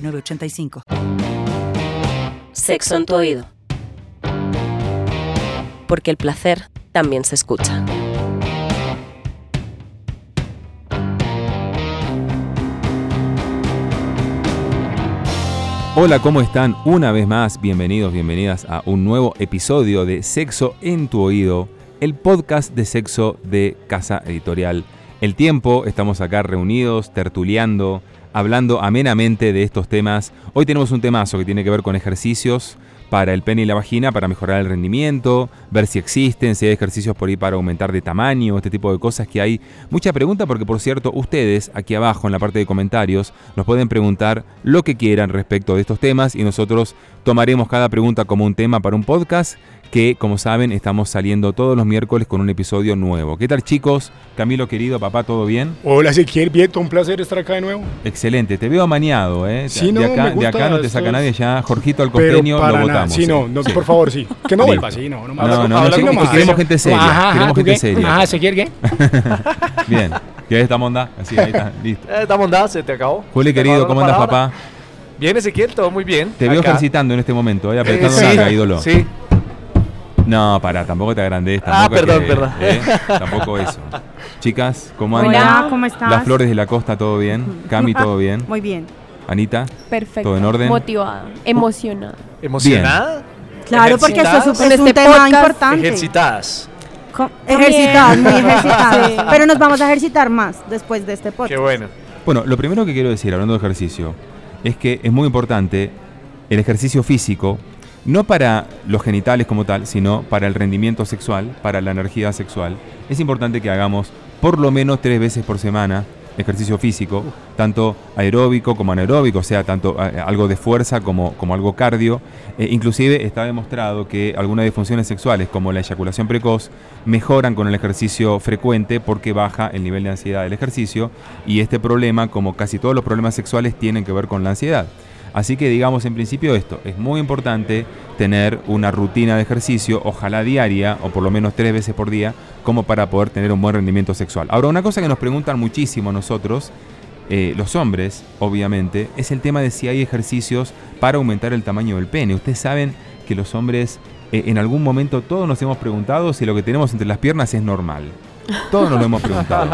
985. Sexo en tu oído. Porque el placer también se escucha. Hola, ¿cómo están? Una vez más, bienvenidos, bienvenidas a un nuevo episodio de Sexo en tu oído, el podcast de sexo de Casa Editorial. El tiempo, estamos acá reunidos, tertuleando, hablando amenamente de estos temas. Hoy tenemos un temazo que tiene que ver con ejercicios para el pene y la vagina para mejorar el rendimiento, ver si existen, si hay ejercicios por ahí para aumentar de tamaño, este tipo de cosas que hay. Mucha pregunta porque por cierto ustedes aquí abajo en la parte de comentarios nos pueden preguntar lo que quieran respecto de estos temas y nosotros tomaremos cada pregunta como un tema para un podcast que, como saben, estamos saliendo todos los miércoles con un episodio nuevo. ¿Qué tal, chicos? Camilo, querido, papá, ¿todo bien? Hola, Ezequiel, bien, un placer estar acá de nuevo. Excelente, te veo amañado, ¿eh? Sí, no, de, acá, me gusta de acá no te saca nadie, ya Jorgito al costeño lo votamos. Sí, no, no, por favor, sí. Que no vuelva, sí, no. No, No, no, no, nomás. que queremos gente seria, Ajá, ajá, queremos ¿tú gente qué? seria. Ajá, Ezequiel, ¿qué? Bien, ¿qué esta monda? Así, ahí está, listo. Eh, Estamos andando, se te acabó. Juli, querido, ¿cómo andas, papá? Bien, Ezequiel, todo muy bien. Te veo Acá. ejercitando en este momento, ¿eh? Apretando la ídolo. Sí, No, para, tampoco te agrandes. Ah, perdón, que- perdón. ¿eh? Tampoco eso. Chicas, ¿cómo andan? Hola, ¿cómo estás? Las flores de la costa, ¿todo bien? Cami, ¿todo bien? Muy bien. Anita, Perfecto. ¿todo en orden? Motivada, emocionada. ¿Emocionada? Claro, porque esto es, un- este tema podcast, importante. Ejercitadas. Ejercitadas, muy ejercitadas. Sí. Pero nos vamos a ejercitar más después de este podcast. Qué bueno. Bueno, lo primero que quiero decir, hablando de ejercicio, es que es muy importante el ejercicio físico, no para los genitales como tal, sino para el rendimiento sexual, para la energía sexual. Es importante que hagamos por lo menos tres veces por semana ejercicio físico, tanto aeróbico como anaeróbico, o sea, tanto eh, algo de fuerza como, como algo cardio. Eh, inclusive está demostrado que algunas disfunciones sexuales, como la eyaculación precoz, mejoran con el ejercicio frecuente porque baja el nivel de ansiedad del ejercicio y este problema, como casi todos los problemas sexuales, tienen que ver con la ansiedad. Así que digamos en principio esto, es muy importante tener una rutina de ejercicio, ojalá diaria o por lo menos tres veces por día, como para poder tener un buen rendimiento sexual. Ahora, una cosa que nos preguntan muchísimo nosotros, eh, los hombres, obviamente, es el tema de si hay ejercicios para aumentar el tamaño del pene. Ustedes saben que los hombres, eh, en algún momento todos nos hemos preguntado si lo que tenemos entre las piernas es normal. Todos nos lo hemos preguntado.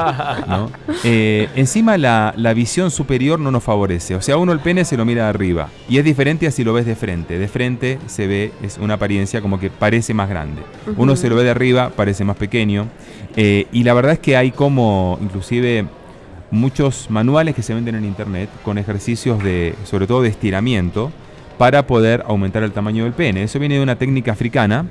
¿no? Eh, encima la, la visión superior no nos favorece. O sea, uno el pene se lo mira de arriba. Y es diferente a si lo ves de frente. De frente se ve, es una apariencia como que parece más grande. Uno se lo ve de arriba, parece más pequeño. Eh, y la verdad es que hay como, inclusive, muchos manuales que se venden en internet con ejercicios de, sobre todo de estiramiento, para poder aumentar el tamaño del pene. Eso viene de una técnica africana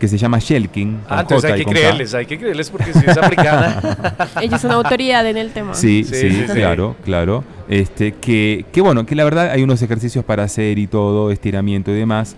que se llama Shelking. Ah, entonces hay que K. creerles, hay que creerles porque si es africana. Ellos son autoridad en el tema. Sí, Sí, sí, sí, sí. claro, claro. Este, que, que bueno, que la verdad hay unos ejercicios para hacer y todo, estiramiento y demás.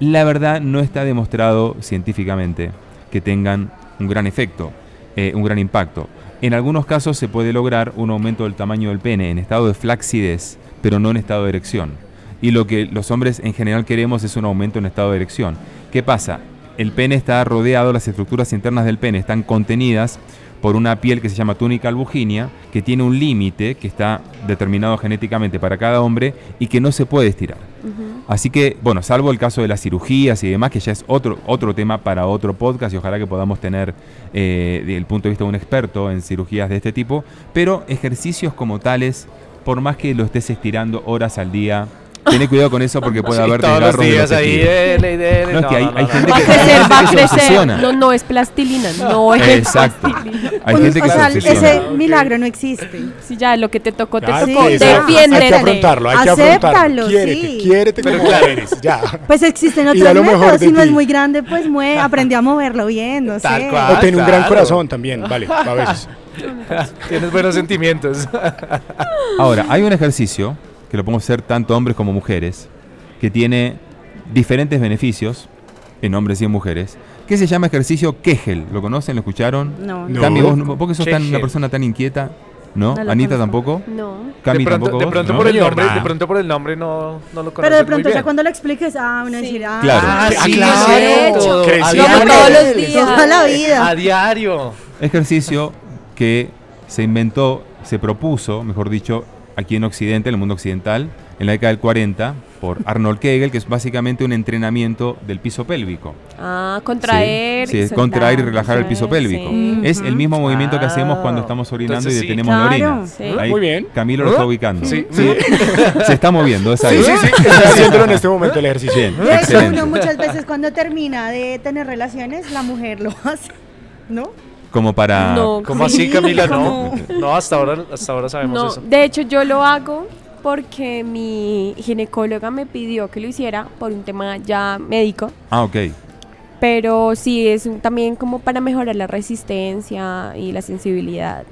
La verdad no está demostrado científicamente que tengan un gran efecto, eh, un gran impacto. En algunos casos se puede lograr un aumento del tamaño del pene en estado de flacidez, pero no en estado de erección. Y lo que los hombres en general queremos es un aumento en estado de erección. ¿Qué pasa? El pene está rodeado, las estructuras internas del pene están contenidas por una piel que se llama túnica albuginia, que tiene un límite que está determinado genéticamente para cada hombre y que no se puede estirar. Así que, bueno, salvo el caso de las cirugías y demás, que ya es otro, otro tema para otro podcast y ojalá que podamos tener eh, desde el punto de vista de un experto en cirugías de este tipo, pero ejercicios como tales, por más que lo estés estirando horas al día, Tené cuidado con eso porque puede Sí, haber todos los desgarros de días los ahí, dele, dele. No, es que hay- hay gente Va a que- crecer, va a que se crecer. No, no es plastilina, no es Exacto. plastilina. Hay gente que o se sea, obsesiona. ese milagro no existe. Si ya lo que te tocó, te Claro, tocó. sí, Defiéndete. Hay que afrontarlo, hay que Acéptalo, afrontarlo. Quiérete, sí. quiérete Pero como claro. eres, ya. Pues existen Y otros da lo mejor métodos. Si no es muy grande, pues mueve, aprende a moverlo bien, no Tal sé. cual. O tiene un gran corazón también, vale, a veces. Tienes buenos sentimientos. Ahora, hay un ejercicio que lo podemos hacer tanto hombres como mujeres, que tiene diferentes beneficios en hombres y en mujeres, que se llama ejercicio Kegel. ¿Lo conocen? ¿Lo escucharon? No, No. Cami, vos, vos que sos tan, una persona tan inquieta, ¿no? Anita conozco. tampoco. No. Cami de pronto, tampoco. de vos, pronto ¿no? por el nombre, de pronto por el nombre no, no lo Pero de pronto ya cuando lo expliques, ah, uno Sí. decir, ah, Claro. Ah, Ah, sí, claro. todos los Toda días. la vida. A diario. Ejercicio que se inventó, se propuso, mejor dicho, aquí en Occidente, en el mundo occidental, en la década del 40, por Arnold Kegel, que es básicamente un entrenamiento del piso pélvico. Ah, contraer. Sí, y es contraer y relajar el piso pélvico. sí. Es el mismo movimiento que hacemos cuando estamos orinando entonces y sí. detenemos la Claro. orina. Sí. Ahí Muy bien. Camilo lo está ubicando. Sí. Se está moviendo, es ahí. Sí, sí, sí. Está haciéndolo en este momento el ejercicio. Bien, De hecho, uno muchas veces cuando termina de tener relaciones, la mujer lo hace, ¿no? Como para... No, ¿Cómo así, Camila? No, no hasta ahora, hasta ahora sabemos No, eso. de hecho yo lo hago porque mi ginecóloga me pidió que lo hiciera por un tema ya médico, Ah, ok. pero sí es un- también como para mejorar la resistencia y la sensibilidad.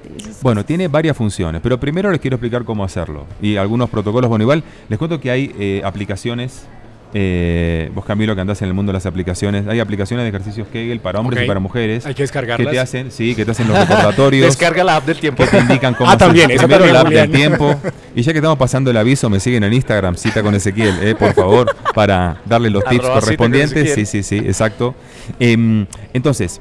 Bueno, tiene varias funciones, pero primero les quiero explicar cómo hacerlo. Y algunos protocolos, bueno, igual les cuento que hay eh, aplicaciones, eh, vos Camilo que andás en el mundo de las aplicaciones, hay aplicaciones de ejercicios Kegel para hombres y para mujeres. Hay que Que descargarlas. te hacen, sí, que te hacen los recordatorios. Descarga la app del tiempo. que te indican cómo Ah, hacer también, esa también, la app del tiempo. Y ya que estamos pasando el aviso, me siguen en Instagram, cita con Ezequiel, eh, por favor, para darle los tips Arroba correspondientes. Sí, sí, sí, exacto. Em, entonces,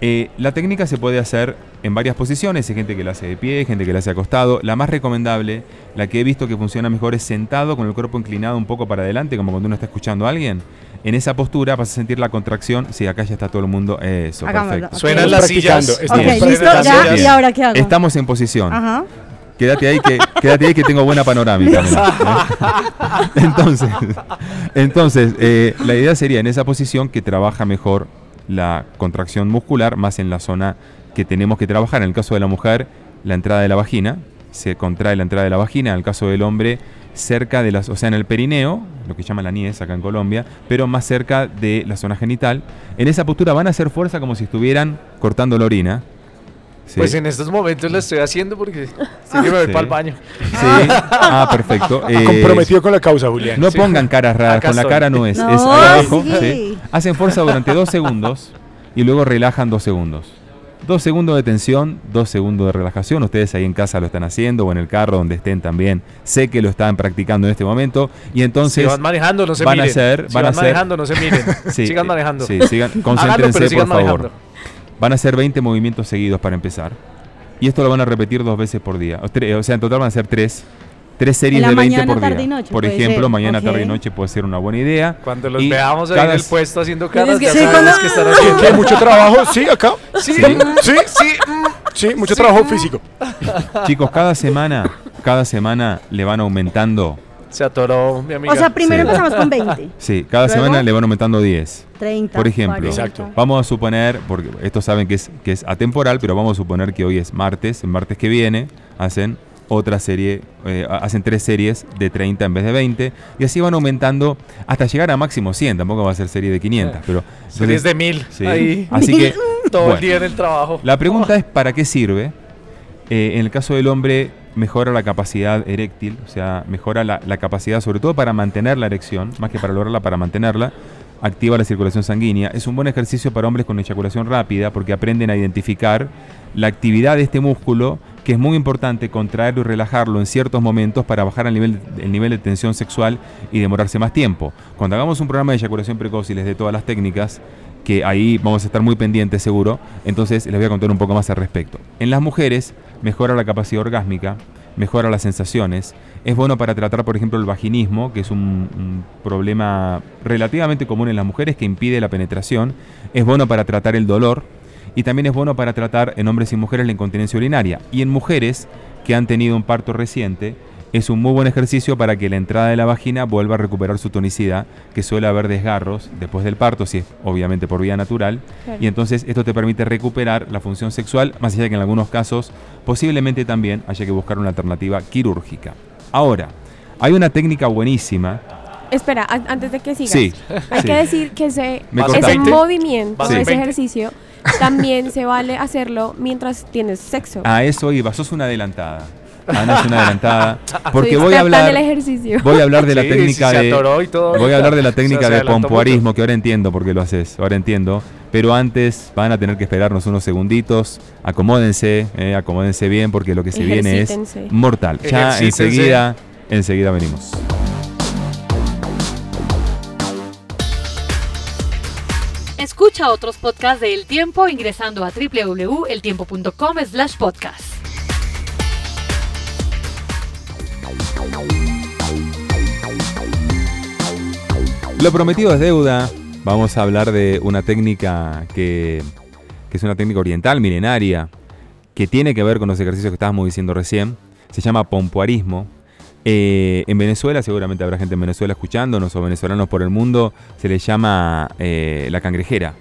eh, la técnica se puede hacer en varias posiciones. Hay gente que la hace de pie, gente que la hace acostado. La más recomendable, la que he visto que funciona mejor, es sentado con el cuerpo inclinado un poco para adelante, como cuando uno está escuchando a alguien. En esa postura vas a sentir la contracción. Sí, acá ya está todo el mundo. Eso, Hagámoslo. perfecto. Suenan Estamos las sillas. listo, ya. ¿y ahora qué hago? Estamos en posición. Ajá. Quédate ahí que quédate ahí que tengo buena panorámica. ¿eh? Entonces, entonces eh, la idea sería en esa posición que trabaja mejor la contracción muscular más en la zona que tenemos que trabajar. En el caso de la mujer, la entrada de la vagina se contrae la entrada de la vagina. En el caso del hombre, cerca de las, o sea, en el perineo, lo que llaman la niez acá en Colombia, pero más cerca de la zona genital. En esa postura van a hacer fuerza como si estuvieran cortando la orina. ¿sí? Pues en estos momentos lo estoy haciendo porque sí que me voy Sí. para el baño. Sí. Ah, perfecto. Eh, Comprometido con la causa, Julián. No pongan caras raras, Acá con la estoy. cara no es, No, es abajo. sí. Hacen fuerza durante dos segundos y luego relajan dos segundos. Dos segundos de tensión, dos segundos de relajación. Ustedes ahí en casa lo están haciendo o en el carro donde estén también. Sé que lo están practicando en este momento y entonces si van manejando, no se van a miren. hacer- si van van, a hacer- manejando, no se miren. Sí, sigan eh, manejando. Sí, sigan, concéntrense por favor. Van a hacer 20 movimientos seguidos para empezar. Y esto lo van a repetir dos veces por día. O, o sea, en total van a ser tres, tres series de 20 mañana, por día. tarde y noche, por ejemplo, ser. mañana, tarde y noche puede ser una buena idea. Cuando los Y veamos ahí cada en el puesto haciendo caras, que- ya Sí, sabemos cuando- qué están ¿Tiene haciendo. tiene mucho trabajo? Sí, acá. Sí, Sí. Sí, sí. Sí, mucho trabajo físico. Chicos, cada semana, cada semana le van aumentando. Se atoró mi amiga. O sea, primero Sí. empezamos con 20, Sí, cada Luego- semana le van aumentando 10. 30, Por ejemplo, 40. Exacto. vamos a suponer, porque estos saben que es, que es atemporal, pero vamos a suponer que hoy es martes, el martes que viene hacen otra serie, eh, ha- hacen tres series de 30 en vez de 20, y así van aumentando hasta llegar a máximo 100, tampoco va a ser serie de 500, pero... Series de mil. Sí. Ahí. Así que, Todo bueno. el día en el trabajo. La pregunta es ¿para qué sirve? Eh, en el caso del hombre mejora la capacidad eréctil, o sea, mejora la, la capacidad sobre todo para mantener la erección, más que para lograrla, para mantenerla, activa la circulación sanguínea. Es un buen ejercicio para hombres con eyaculación rápida porque aprenden a identificar la actividad de este músculo, que es muy importante contraerlo y relajarlo en ciertos momentos para bajar el nivel, el nivel de tensión sexual y demorarse más tiempo. Cuando hagamos un programa de eyaculación precoz y les dé todas las técnicas, que ahí vamos a estar muy pendientes seguro, entonces les voy a contar un poco más al respecto. En las mujeres mejora la capacidad orgásmica, mejora las sensaciones, es bueno para tratar por ejemplo el vaginismo, que es un, un problema relativamente común en las mujeres que impide la penetración, es bueno para tratar el dolor y también es bueno para tratar en hombres y mujeres la incontinencia urinaria. Y en mujeres que han tenido un parto reciente, es un muy buen ejercicio para que la entrada de la vagina vuelva a recuperar su tonicidad, que suele haber desgarros después del parto, si es obviamente por vía natural. Claro. Y entonces esto te permite recuperar la función sexual, más allá de que en algunos casos posiblemente también haya que buscar una alternativa quirúrgica. Ahora, hay una técnica buenísima. Espera, an- antes de que sigas. Sí. Hay sí. que decir que ese, movimiento, Sí. ese ejercicio, también se vale hacerlo mientras tienes sexo. A eso iba, sos una adelantada. Ana es una adelantada. Porque voy a hablar. ejercicio. Voy a hablar de la Sí, técnica de. atoró y todo Voy a hablar de la O sea, técnica se de pompoarismo, que ahora entiendo por qué lo haces, ahora entiendo. Pero antes van a tener que esperarnos unos segunditos. Acomódense, eh, acomódense bien, porque lo que se viene es mortal. Ya enseguida, enseguida venimos. Escucha otros podcasts de El Tiempo ingresando a www.eltiempo.com slash podcast. Lo prometido es deuda. Vamos a hablar de una técnica que, que es una técnica oriental, milenaria, que tiene que ver con los ejercicios que estábamos diciendo recién. Se llama pompoarismo. Eh, en Venezuela, seguramente habrá gente en Venezuela escuchándonos o venezolanos por el mundo, se le llama eh, la cangrejera.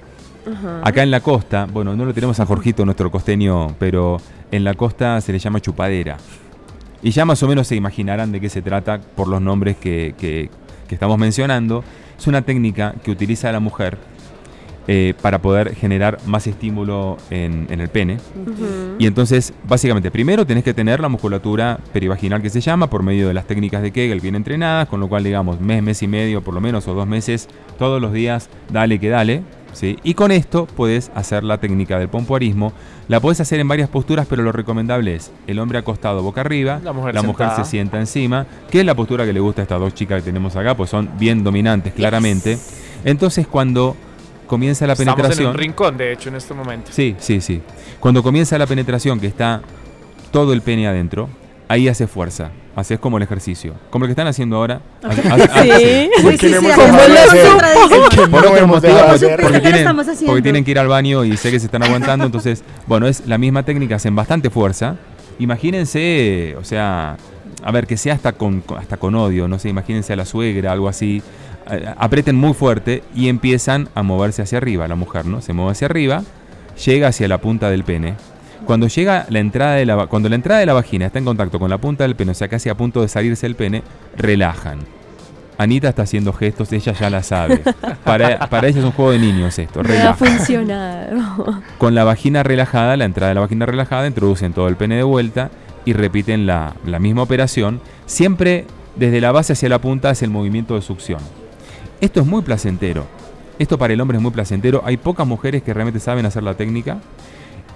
Acá en la costa, bueno, no lo tenemos a Jorgito, nuestro costeño, pero en la costa se le llama chupadera. Y ya más o menos se imaginarán de qué se trata por los nombres que, que- que estamos mencionando. Es una técnica que utiliza la mujer eh, para poder generar más estímulo en, en el pene. Y entonces, básicamente, primero tenés que tener la musculatura perivaginal que se llama por medio de las técnicas de Kegel bien entrenadas, con lo cual, digamos, mes, mes y medio por lo menos, o dos meses, todos los días, dale que dale. ¿sí? Y con esto puedes hacer la técnica del pompoarismo. La podés hacer en varias posturas, pero lo recomendable es el hombre acostado boca arriba, La mujer se sentada. sienta encima, que es la postura que le gusta a estas dos chicas que tenemos acá, pues son bien dominantes, claramente. Entonces, cuando comienza la Estamos penetración... en un rincón, de hecho, en este momento. Sí, sí, sí. Cuando comienza la penetración, que está todo el pene adentro, ahí hace fuerza. Haces como el ejercicio. Como el que están haciendo ahora. Hace- hace- hace- Sí. Sí, sí, sí, Por dejado de porque, tienen, estamos porque tienen que ir al baño y sé que se están aguantando. Entonces, bueno, es la misma técnica, hacen bastante fuerza. Imagínense, o sea, a ver, que sea hasta con, con- hasta con odio, no sé, imagínense a la suegra, algo así. Aprieten muy fuerte y empiezan a moverse hacia arriba, la mujer, ¿no? Se mueve hacia arriba, llega hacia la punta del pene. Cuando llega la entrada de la cuando la entrada de la vagina está en contacto con la punta del pene, o sea, casi a punto de salirse el pene, relajan. Anita está haciendo gestos, ella ya la sabe. Para, para ella es un juego de niños esto, Me ha funcionado. Con la vagina relajada, la entrada de la vagina relajada, introducen todo el pene de vuelta y repiten la, la misma operación. Siempre desde la base hacia la punta es el movimiento de succión. Esto es muy placentero. Esto para el hombre es muy placentero. Hay pocas mujeres que realmente saben hacer la técnica.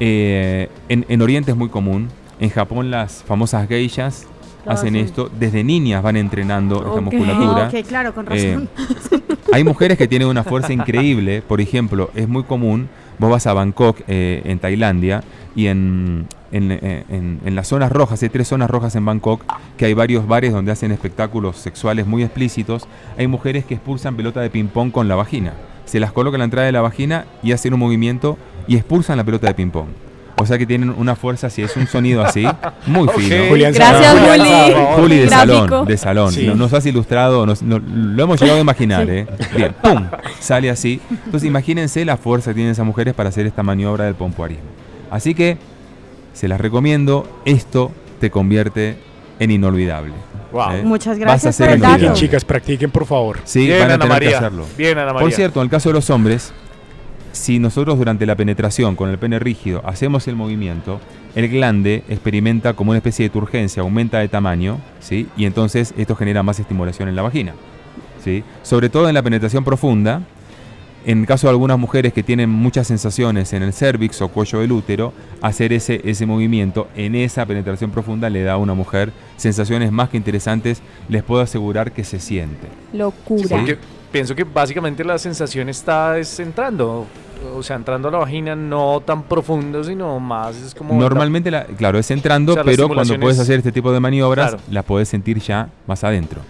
Eh, en, en Oriente es muy común. En Japón las famosas geishas Lo hacen esto. Desde niñas van entrenando esta Ok. musculatura. Ok, claro, con Eh, razón. hay mujeres que tienen una fuerza increíble. Por ejemplo, es muy común, vos vas a Bangkok, eh, en Tailandia, y en, en, eh, en- en las zonas rojas, hay tres zonas rojas en Bangkok, que hay varios bares donde hacen espectáculos sexuales muy explícitos. Hay mujeres que expulsan pelota de ping-pong con la vagina. Se las coloca en la entrada de la vagina y hacen un movimiento y expulsan la pelota de ping-pong. O sea que tienen una fuerza, si es un sonido así, muy fino. Julián Gracias. Juli. Juli de Gráfico. salón, de salón. Sí. Nos has ilustrado, nos- lo hemos llegado a imaginar, ¿eh? Bien, ¡pum! Sale así. Entonces imagínense la fuerza que tienen esas mujeres para hacer esta maniobra del pompoarismo. Así que, se las recomiendo, esto te convierte en inolvidable. Wow. ¿eh? Muchas gracias por el dato. chicas, practiquen, por favor. Sí, Bien, van a Ana tener que María. hacerlo. Bien, Ana María. Por cierto, en el caso de los hombres, si nosotros durante la penetración con el pene rígido hacemos el movimiento, el glande experimenta como una especie de turgencia, aumenta de tamaño, ¿sí? Y entonces esto genera más estimulación en la vagina, ¿sí? Sobre todo en la penetración profunda, en el caso de algunas mujeres que tienen muchas sensaciones en el cervix o cuello del útero, hacer ese, ese movimiento en esa penetración profunda le da a una mujer sensaciones más que interesantes, les puedo asegurar que se siente. Locura. Porque pienso que básicamente la sensación está es entrando, o sea, entrando a la vagina no tan profundo, sino más es como... Normalmente, la- claro, es entrando, O sea, la pero cuando puedes es- hacer este tipo de maniobras, Claro. las podés sentir ya más adentro.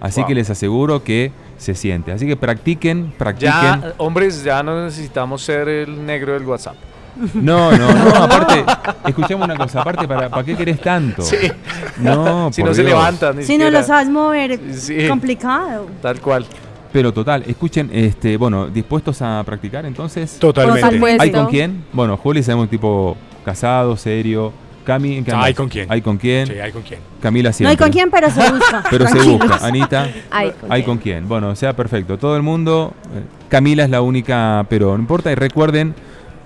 Así Wow. que les aseguro que se siente. Así que practiquen, practiquen. Ya, hombres, ya no necesitamos ser el negro del WhatsApp. No, no, no, aparte, escuchame una cosa, aparte, ¿para, ¿para qué querés tanto? Sí. No, si por no se levantan. ni Si no lo sabes mover, Sí. complicado. Tal cual. Pero total, escuchen, este, bueno, ¿dispuestos a practicar entonces? Totalmente. ¿Hay con quién? Bueno, Juli sabemos un tipo casado, serio. Cami, ¿en qué ¿Hay con quién? ¿Hay con quién? Sí, ¿hay con quién? Camila No siempre. hay con quién, pero se busca. Pero se busca. Anita. Hay con ¿Hay quién. con quién? Bueno, sea perfecto. Todo el mundo. eh, Camila es la única, pero no importa. Y recuerden,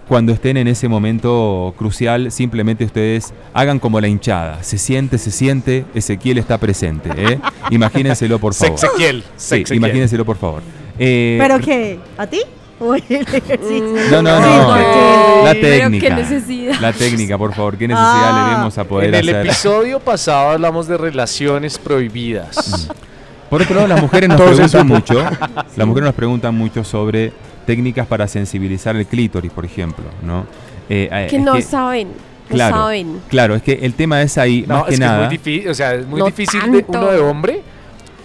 cuando estén en ese momento crucial, simplemente ustedes hagan como la hinchada. Se siente, se siente, Ezequiel está presente. ¿eh? Imagínenselo, por favor. Sexequiel. Sí, Sexequiel. imagínenselo, por favor. Eh, ¿Pero qué? ¿A ti? ¿O el ejercicio? No, no, Sí, no. porque- La técnica. necesidad. La técnica, por favor. ¿Qué necesidad Ah. le vemos a poder En el hacer? episodio pasado hablamos de relaciones prohibidas. Por otro lado, las mujeres nos preguntan mucho. Las mujeres nos preguntan mucho sobre técnicas para sensibilizar el clítoris, por ejemplo, ¿no? Eh, eh, Que no saben. No claro, saben. Claro, es que el tema es ahí, No, más que nada. es muy difícil, o sea, es muy No difícil de uno de hombre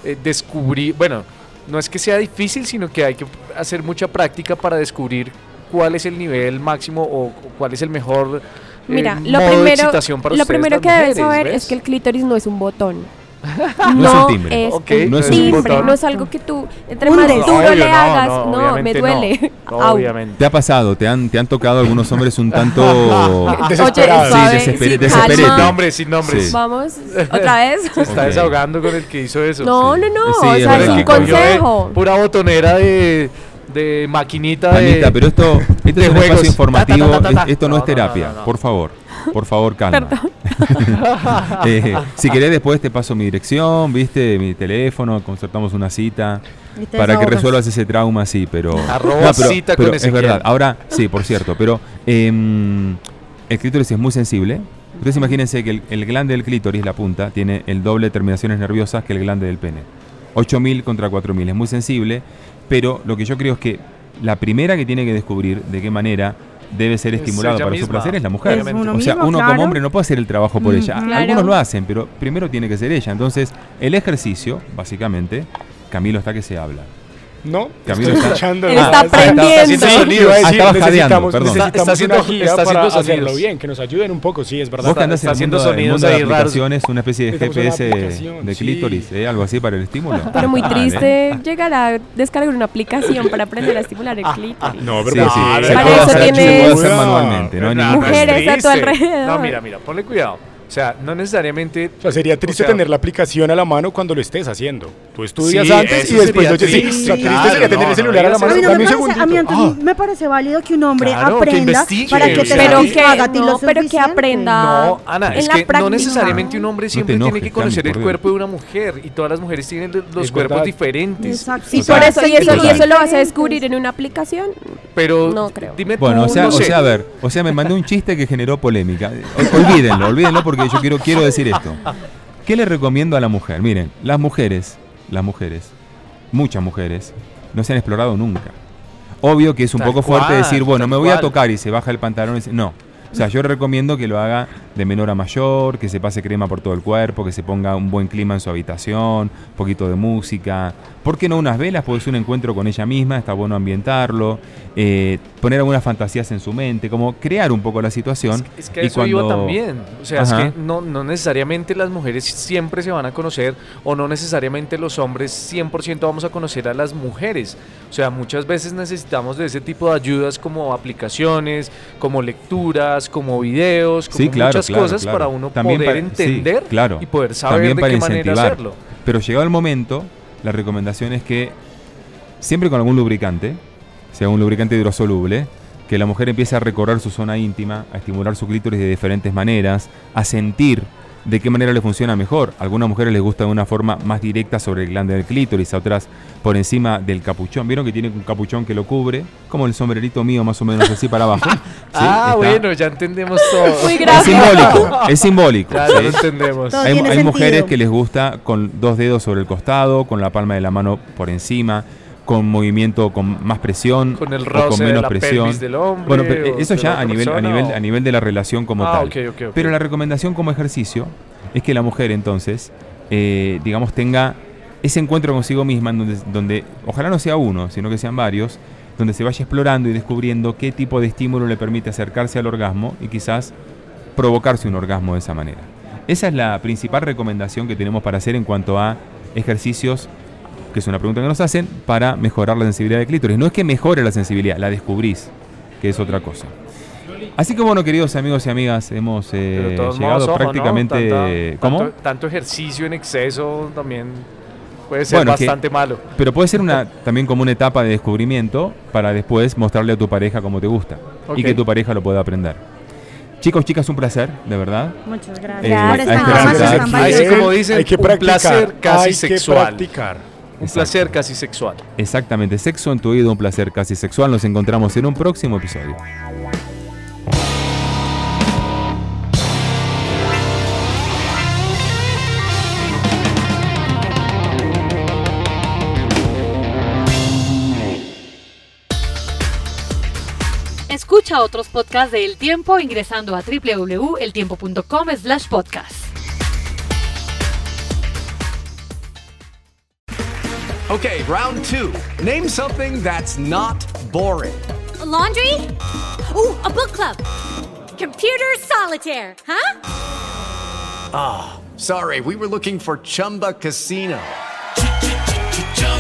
eh, descubrir, bueno, no es que sea difícil, sino que hay que hacer mucha práctica para descubrir cuál es el nivel máximo o, cuál es el mejor eh, Mira, lo modo de primero, excitación para lo primero que debes mujeres, saber ¿ves? es que el clítoris no es un botón. No es un timbre. es Ok, un no es un timbre, botón. no es algo que tú, entre Un más duro Obvio, le no, hagas, no, no, me duele. no, obviamente. ¿Te ha pasado? ¿Te han, te han tocado algunos hombres un tanto... Desesperado. Sí, desesper-. Sin nombres, sin nombres. Sí. Vamos, otra vez. Se está Ok. desahogando con el que hizo eso. No, Sí. no, no, Sí, o es sea, de consejo. Pura botonera de, de maquinita de... Anita, pero esto, esto de es un juegos. espacio informativo, Ta, ta, ta, ta, ta. es- esto no, No, es terapia, no, no, no. por favor, por favor, calma. Eh, si querés después te paso mi dirección, viste, mi teléfono, concertamos una cita para que resuelvas ese trauma, sí, pero... Arroba cita con pero es verdad, ahora sí, por cierto, pero em, el clítoris es muy sensible. Entonces imagínense que el, el glande del clítoris, la punta, tiene el doble de terminaciones nerviosas que el glande del pene. 8000 contra 4000, es muy sensible, pero lo que yo creo es que la primera que tiene que descubrir de qué manera debe ser Es estimulado para su placer es la mujer. Es uno o sea, mismo, uno claro. como hombre no puede hacer el trabajo por Mm, ella. claro. Algunos lo hacen, pero primero tiene que ser ella. Entonces, el ejercicio, básicamente, Camilo está que se habla. No, Camilo estoy está- escuchando. Él Ah, está está- aprendiendo. está haciendo Sí, sonidos. Ah, necesitamos, perdón. necesitamos Está haciendo- una está para haciendo hacerlo sonidos. bien, que nos ayuden un poco, sí, es verdad. Vos que andás está el haciendo mundo, sonidos de ahí raros. aplicaciones, una especie de GPS de sí. clítoris, ¿eh? algo así para el estímulo. Pero muy Vale. triste llegar a descargar una aplicación para aprender a estimular el clítoris. No, Sí, ¿verdad? sí, Ah, se Para puede eso tienes- Mujeres a tu alrededor. No, mira, mira, ponle cuidado. O sea, no necesariamente... O sea, sería triste O sea, tener la aplicación a la mano cuando lo estés haciendo. Tú estudias Sí, antes y después sería lo sí, triste, o sea, triste claro, sería tener no, el celular no a la mano. A mí, no me un parece, a mí Ah. me parece válido que un hombre Claro, que aprenda investigue, para que te pero que, satisfaga a ti lo no, pero que aprenda. No, Ana, en es la que no necesariamente un hombre siempre tiene que conocer el cuerpo de una mujer y todas las mujeres tienen los Es cuerpos verdad. diferentes. Exacto. Y por eso, y eso, y total. eso lo vas a descubrir en una aplicación. Pero No creo. dime tú, Bueno, o sea, no o sé. sea, a ver, o sea, me mandó un chiste que generó polémica. O- olvídenlo, olvídenlo porque yo quiero, quiero decir esto. ¿Qué le recomiendo a la mujer? Miren, las mujeres, las mujeres, muchas mujeres, no se han explorado nunca. Obvio que es un Tal poco fuerte cual, decir, bueno, tal me voy a cual. tocar y se baja el pantalón y dice, no. O sea, yo recomiendo que lo haga de menor a mayor, que se pase crema por todo el cuerpo, que se ponga un buen clima en su habitación, un poquito de música. ¿Por qué no unas velas? Porque es un encuentro con ella misma, está bueno ambientarlo, eh, poner algunas fantasías en su mente, como crear un poco la situación. Es que y eso iba cuando- también. O sea, Ajá. es que no, no necesariamente las mujeres siempre se van a conocer o no necesariamente los hombres 100% vamos a conocer a las mujeres. O sea, muchas veces necesitamos de ese tipo de ayudas como aplicaciones, como lecturas, como videos, como Sí, claro, muchas claro, cosas claro. para uno También poder para- sí, entender claro. y poder saber También de para qué manera hacerlo. Pero llegado el momento, la recomendación es que siempre con algún lubricante, sea un lubricante hidrosoluble, que la mujer empiece a recorrer su zona íntima, a estimular su clítoris de diferentes maneras, a sentir de qué manera le funciona mejor. A algunas mujeres les gusta de una forma más directa sobre el glande del clítoris, a otras por encima del capuchón. ¿Vieron que tiene un capuchón que lo cubre? Como el sombrerito mío, más o menos así para abajo. Sí, ah, está- bueno, ya entendemos todo. Muy Es simbólico, es simbólico. ya ¿sí? lo entendemos. Todo Hay, mujeres que les gusta con dos dedos sobre el costado, con la palma de la mano por encima, con movimiento con más presión Con el o roce con de menos la presión. del hombre. bueno, pero o eso de ya la a nivel, a nivel, o- a nivel de la relación como Ah, tal. ok, ok, ok. Pero la recomendación como ejercicio es que la mujer entonces, eh, digamos, tenga ese encuentro consigo misma en donde, donde ojalá no sea uno, sino que sean varios, donde se vaya explorando y descubriendo qué tipo de estímulo le permite acercarse al orgasmo y quizás provocarse un orgasmo de esa manera. Esa es la principal recomendación que tenemos para hacer en cuanto a ejercicios, que es una pregunta que nos hacen, para mejorar la sensibilidad de clítoris. No es que mejore la sensibilidad, la descubrís, que es otra cosa. Así que bueno, queridos amigos y amigas, hemos eh, llegado modos, ojo, ¿no? prácticamente... Tanta- ¿Cómo? Tanto, tanto ejercicio en exceso también. Puede ser Bueno, que- bastante malo. Pero puede ser una también como una etapa de descubrimiento para después mostrarle a tu pareja cómo te gusta y que tu pareja lo pueda aprender. Chicos, chicas, un placer, de verdad. Muchas Eh, gracias. Ahí Ahí sí, valiosa. como dicen, hay que un placer casi hay sexual. que practicar. Un Exacto. placer casi sexual. Exactamente, sexo en tu oído, un placer casi sexual. Nos encontramos en un próximo episodio. Escucha otros podcasts de El Tiempo ingresando a www.eltiempo.com slash podcast. Okay, round two. Name something that's not boring. laundry? Ooh, a book club. Computer solitaire, huh? Sorry, we were looking for Chumba Casino.